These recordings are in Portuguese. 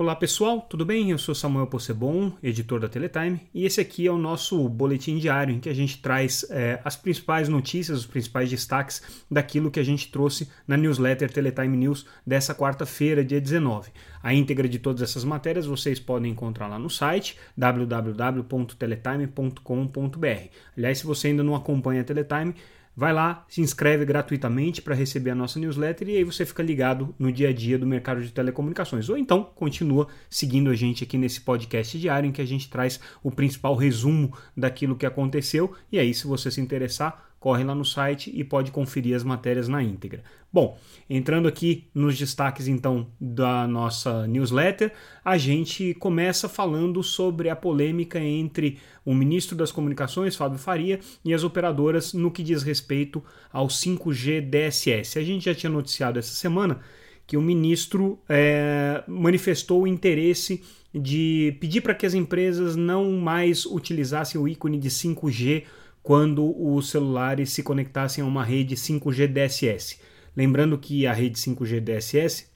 Olá pessoal, tudo bem? Eu sou Samuel Possebon, editor da Teletime, e esse aqui é o nosso boletim diário em que a gente traz é, as principais notícias, os principais destaques daquilo que a gente trouxe na newsletter Teletime News dessa quarta-feira, dia 19. A íntegra de todas essas matérias vocês podem encontrar lá no site www.teletime.com.br. Aliás, se você ainda não acompanha a Teletime, Vai lá, se inscreve gratuitamente para receber a nossa newsletter e aí você fica ligado no dia a dia do mercado de telecomunicações. Ou então continua seguindo a gente aqui nesse podcast diário em que a gente traz o principal resumo daquilo que aconteceu. E aí, se você se interessar, corre lá no site e pode conferir as matérias na íntegra. Bom, entrando aqui nos destaques então da nossa newsletter, a gente começa falando sobre a polêmica entre o ministro das Comunicações, Fábio Faria, e as operadoras no que diz respeito ao 5G DSS. A gente já tinha noticiado essa semana que o ministro é, manifestou o interesse de pedir para que as empresas não mais utilizassem o ícone de 5G quando os celulares se conectassem a uma rede 5G DSS. Lembrando que a rede 5G DSS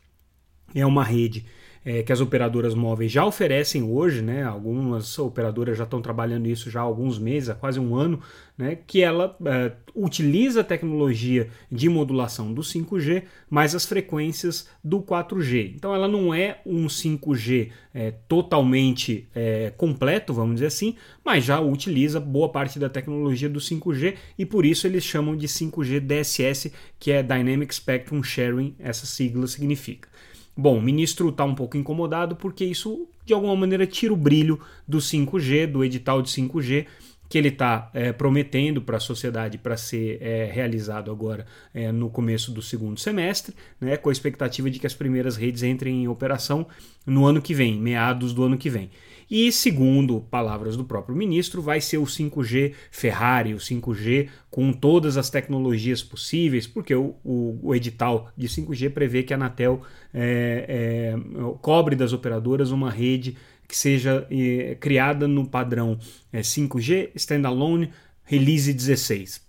é uma rede é, que as operadoras móveis já oferecem hoje, né? Algumas operadoras já estão trabalhando isso já há alguns meses, há quase um ano, né? Que ela é, utiliza a tecnologia de modulação do 5G, mais as frequências do 4G. Então ela não é um 5G é, totalmente é, completo, vamos dizer assim, mas já utiliza boa parte da tecnologia do 5G e por isso eles chamam de 5G DSS, que é Dynamic Spectrum Sharing, essa sigla significa. Bom, o ministro está um pouco incomodado porque isso, de alguma maneira, tira o brilho do 5G, do edital de 5G, que ele está é, prometendo para a sociedade para ser é, realizado agora é, no começo do segundo semestre, né, com a expectativa de que as primeiras redes entrem em operação no ano que vem, meados do ano que vem. E, segundo palavras do próprio ministro, vai ser o 5G Ferrari, o 5G com todas as tecnologias possíveis, porque o, o, o edital de 5G prevê que a Anatel é, é, cobre das operadoras uma rede que seja é, criada no padrão 5G Standalone Release 16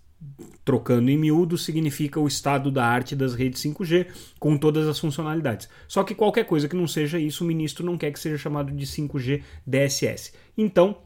trocando em miúdo, significa o estado da arte das redes 5G com todas as funcionalidades. Só que qualquer coisa que não seja isso, o ministro não quer que seja chamado de 5G DSS. Então,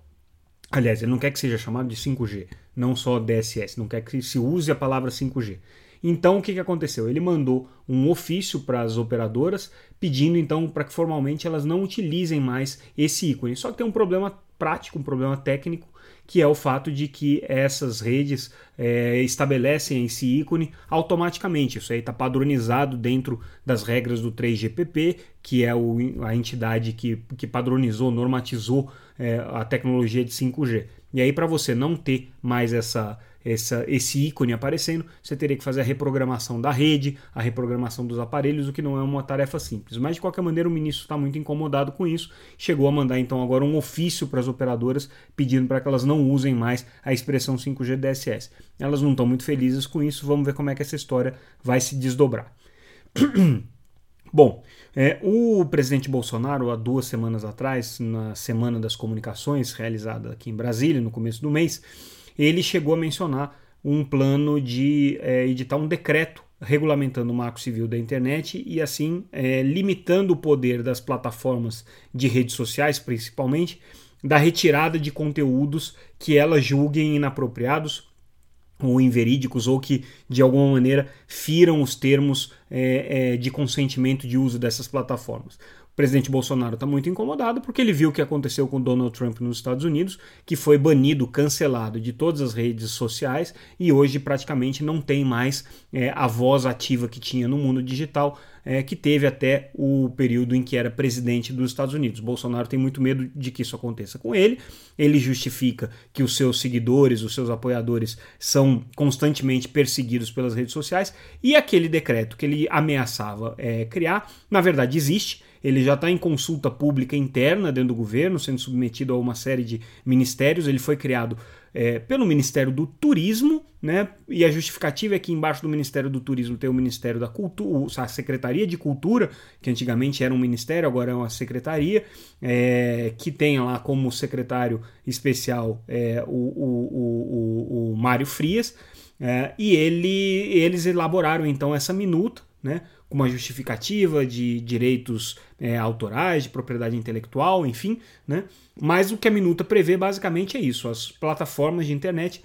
aliás, ele não quer que seja chamado de 5G, não só DSS, não quer que se use a palavra 5G. Então, o que, que aconteceu? Ele mandou um ofício para as operadoras pedindo então para que formalmente elas não utilizem mais esse ícone. Só que tem um problema prático, um problema técnico que é o fato de que essas redes é, estabelecem esse ícone automaticamente. Isso aí está padronizado dentro das regras do 3GPP, que é o, a entidade que, que padronizou, normatizou é, a tecnologia de 5G. E aí, para você não ter mais essa essa, esse ícone aparecendo, você teria que fazer a reprogramação da rede, a reprogramação dos aparelhos, o que não é uma tarefa simples. Mas de qualquer maneira, o ministro está muito incomodado com isso, chegou a mandar então agora um ofício para as operadoras pedindo para que elas não usem mais a expressão 5G DSS. Elas não estão muito felizes com isso, vamos ver como é que essa história vai se desdobrar. Bom, é, o presidente Bolsonaro, há duas semanas atrás, na Semana das Comunicações, realizada aqui em Brasília, no começo do mês, ele chegou a mencionar um plano de é, editar um decreto regulamentando o marco civil da internet e assim é, limitando o poder das plataformas de redes sociais, principalmente, da retirada de conteúdos que elas julguem inapropriados ou inverídicos ou que de alguma maneira firam os termos é, é, de consentimento de uso dessas plataformas presidente Bolsonaro está muito incomodado porque ele viu o que aconteceu com Donald Trump nos Estados Unidos, que foi banido, cancelado de todas as redes sociais e hoje praticamente não tem mais é, a voz ativa que tinha no mundo digital, é, que teve até o período em que era presidente dos Estados Unidos. Bolsonaro tem muito medo de que isso aconteça com ele. Ele justifica que os seus seguidores, os seus apoiadores são constantemente perseguidos pelas redes sociais e aquele decreto que ele ameaçava é, criar, na verdade existe ele já está em consulta pública interna dentro do governo, sendo submetido a uma série de ministérios. Ele foi criado é, pelo Ministério do Turismo, né? E a justificativa é que embaixo do Ministério do Turismo tem o Ministério da Cultura, a Secretaria de Cultura, que antigamente era um ministério, agora é uma secretaria, é, que tem lá como secretário especial é, o, o, o, o Mário Frias. É, e ele, eles elaboraram então essa minuta né, com uma justificativa de direitos é, autorais, de propriedade intelectual, enfim, né, mas o que a minuta prevê basicamente é isso: as plataformas de internet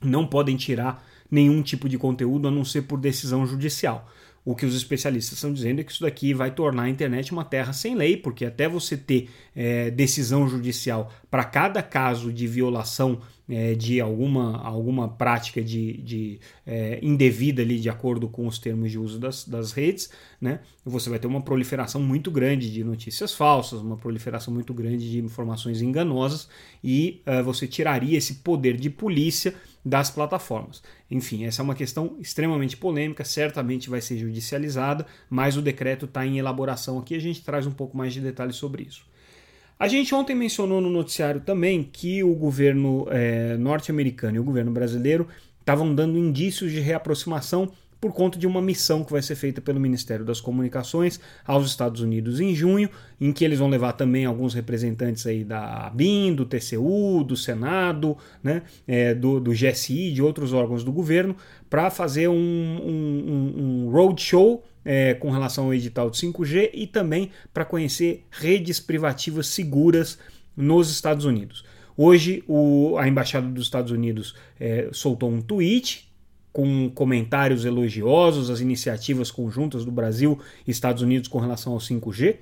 não podem tirar nenhum tipo de conteúdo a não ser por decisão judicial. O que os especialistas estão dizendo é que isso daqui vai tornar a internet uma terra sem lei, porque até você ter é, decisão judicial para cada caso de violação é, de alguma, alguma prática de, de é, indevida ali de acordo com os termos de uso das, das redes, né, você vai ter uma proliferação muito grande de notícias falsas, uma proliferação muito grande de informações enganosas e uh, você tiraria esse poder de polícia das plataformas. Enfim, essa é uma questão extremamente polêmica, certamente vai ser judicializada, mas o decreto está em elaboração aqui, a gente traz um pouco mais de detalhes sobre isso. A gente ontem mencionou no noticiário também que o governo é, norte-americano e o governo brasileiro estavam dando indícios de reaproximação por conta de uma missão que vai ser feita pelo Ministério das Comunicações aos Estados Unidos em junho, em que eles vão levar também alguns representantes aí da ABIN, do TCU, do Senado, né, é, do, do GSI, de outros órgãos do governo, para fazer um, um, um roadshow é, com relação ao edital de 5G e também para conhecer redes privativas seguras nos Estados Unidos. Hoje, o, a Embaixada dos Estados Unidos é, soltou um tweet com comentários elogiosos às iniciativas conjuntas do Brasil e Estados Unidos com relação ao 5G,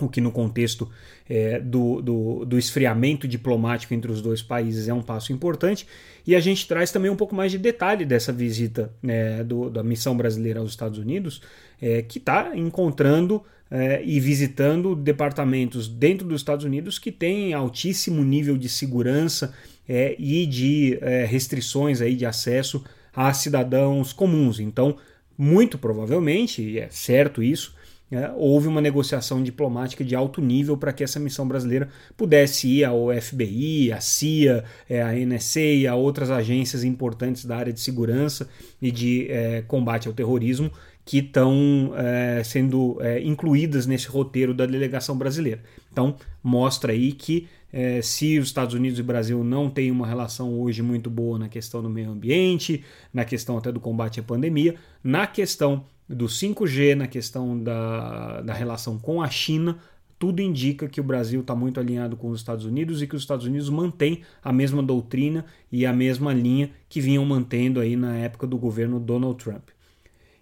o que no contexto é, do, do, do, esfriamento diplomático entre os dois países é um passo importante. E a gente traz também um pouco mais de detalhe dessa visita né, do, da missão brasileira aos Estados Unidos, é, que está encontrando é, e visitando departamentos dentro dos Estados Unidos que têm altíssimo nível de segurança é, e de é, restrições aí de acesso a cidadãos comuns. Então, muito provavelmente, e é certo isso, é, houve uma negociação diplomática de alto nível para que essa missão brasileira pudesse ir ao FBI, à CIA, é, à NSA e a outras agências importantes da área de segurança e de é, combate ao terrorismo que estão é, sendo é, incluídas nesse roteiro da delegação brasileira. Então, mostra aí que é, se os Estados Unidos e o Brasil não têm uma relação hoje muito boa na questão do meio ambiente, na questão até do combate à pandemia, na questão do 5G, na questão da, da relação com a China, tudo indica que o Brasil está muito alinhado com os Estados Unidos e que os Estados Unidos mantêm a mesma doutrina e a mesma linha que vinham mantendo aí na época do governo Donald Trump.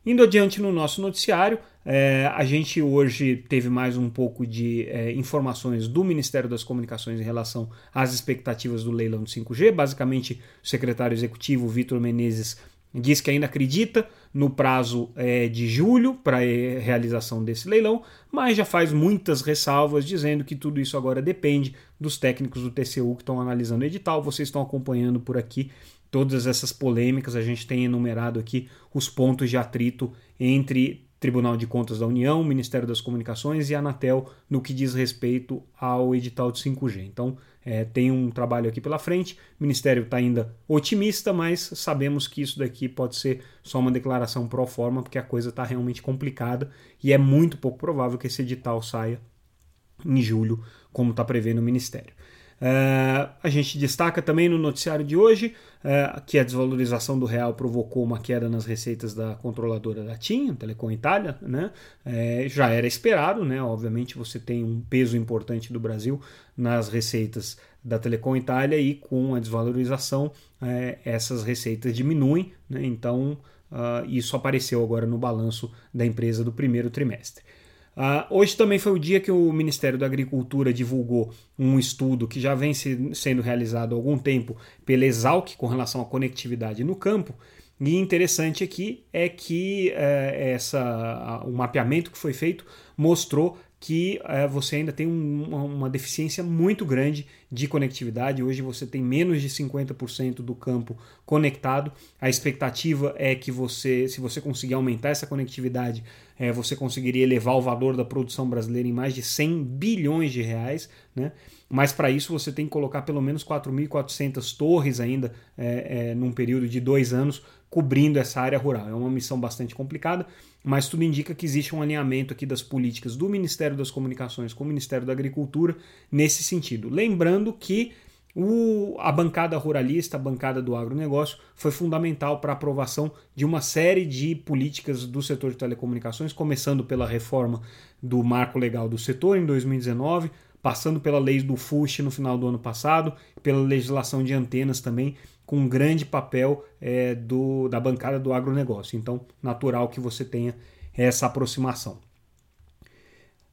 Indo adiante no nosso noticiário, é, a gente hoje teve mais um pouco de é, informações do Ministério das Comunicações em relação às expectativas do leilão de 5G. Basicamente, o secretário executivo Vitor Menezes diz que ainda acredita no prazo é, de julho para é, realização desse leilão, mas já faz muitas ressalvas dizendo que tudo isso agora depende dos técnicos do TCU que estão analisando o edital. Vocês estão acompanhando por aqui todas essas polêmicas, a gente tem enumerado aqui os pontos de atrito entre Tribunal de Contas da União, Ministério das Comunicações e Anatel no que diz respeito ao edital de 5G. Então, é, tem um trabalho aqui pela frente. O Ministério está ainda otimista, mas sabemos que isso daqui pode ser só uma declaração pro forma, porque a coisa está realmente complicada e é muito pouco provável que esse edital saia em julho, como está prevendo o Ministério. Uh, a gente destaca também no noticiário de hoje uh, que a desvalorização do real provocou uma queda nas receitas da controladora da TIM, Telecom Itália, né? Uh, já era esperado, né? Obviamente você tem um peso importante do Brasil nas receitas da Telecom Itália e com a desvalorização essas receitas diminuem, né? Então ah, isso apareceu agora no balanço da empresa do primeiro trimestre. Uh, hoje também foi o dia que o Ministério da Agricultura divulgou um estudo que já vem se, sendo realizado há algum tempo pela Exalc com relação à conectividade no campo. E interessante aqui é que uh, essa, o mapeamento que foi feito mostrou que é, você ainda tem um, uma, uma, deficiência muito grande de conectividade. Hoje você tem menos de 50% do campo conectado. A expectativa é que você, se você conseguir aumentar essa conectividade, é, você conseguiria elevar o valor da produção brasileira em mais de 100 bilhões de reais. Né? Mas para isso você tem que colocar pelo menos 4.400 torres ainda é, é, num período de dois anos cobrindo essa área rural. É uma missão bastante complicada, mas tudo indica que existe um alinhamento aqui das políticas do Ministério das Comunicações com o Ministério da Agricultura nesse sentido. Lembrando que O, a bancada ruralista, a bancada do agronegócio, foi fundamental para a aprovação de uma série de políticas do setor de telecomunicações, começando pela reforma do marco legal do setor em 2019, passando pela lei do FUSH no final do ano passado, pela legislação de antenas também, com um grande papel é, do, da bancada do agronegócio. Então, natural que você tenha essa aproximação.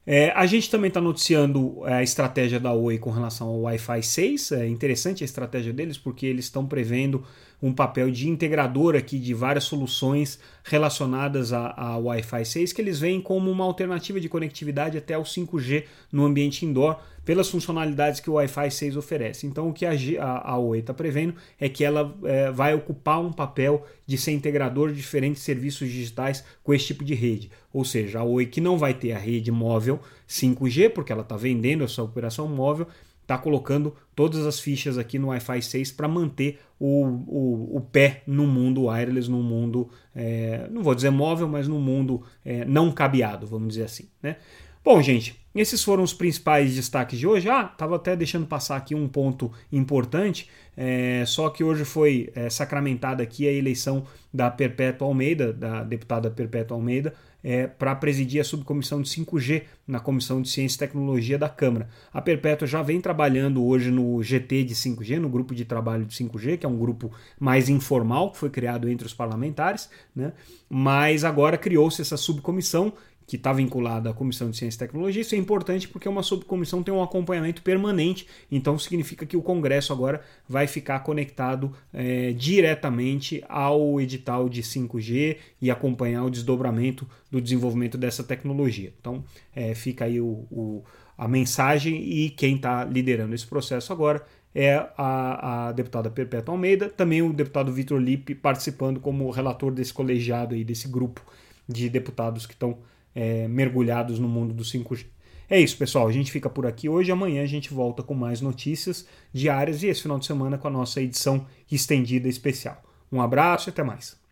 É, a gente também está noticiando é, a estratégia da Oi com relação ao Wi-Fi 6. É interessante a estratégia deles porque eles estão prevendo um papel de integrador aqui de várias soluções relacionadas ao Wi-Fi 6 que eles veem como uma alternativa de conectividade até o 5G no ambiente indoor pelas funcionalidades que o Wi-Fi 6 oferece. Então, o que a, a, a está prevendo é que ela é, vai ocupar um papel de ser integrador de diferentes serviços digitais com esse tipo de rede. Ou seja, a Oi que não vai ter a rede móvel 5G, porque ela está vendendo essa operação móvel, está colocando todas as fichas aqui no Wi-Fi 6 para manter o, o, o, pé no mundo wireless, no mundo, é, não vou dizer móvel, mas no mundo é, não cabeado, vamos dizer assim. Né? Bom, gente, esses foram os principais destaques de hoje. Ah, estava até deixando passar aqui um ponto importante, é, só que hoje foi é, sacramentada aqui a eleição da Perpétua Almeida, da deputada Perpétua Almeida, é, para presidir a subcomissão de 5G na Comissão de Ciência e Tecnologia da Câmara. A Perpétua já vem trabalhando hoje no GT de 5G, no grupo de trabalho de 5G, que é um grupo mais informal que foi criado entre os parlamentares, né? mas agora criou-se essa subcomissão que está vinculada à Comissão de Ciência e Tecnologia. Isso é importante porque uma subcomissão tem um acompanhamento permanente, então significa que o Congresso agora vai ficar conectado é, diretamente ao edital de 5G e acompanhar o desdobramento do desenvolvimento dessa tecnologia. Então é, fica aí o, o, a mensagem e quem está liderando esse processo agora é a, a, deputada Perpétua Almeida, também o deputado Vitor Lippe participando como relator desse colegiado aí, desse grupo de deputados que estão é, mergulhados no mundo do 5G. É isso, pessoal. A gente fica por aqui hoje. Amanhã a gente volta com mais notícias diárias e esse final de semana com a nossa edição estendida especial. Um abraço e até mais.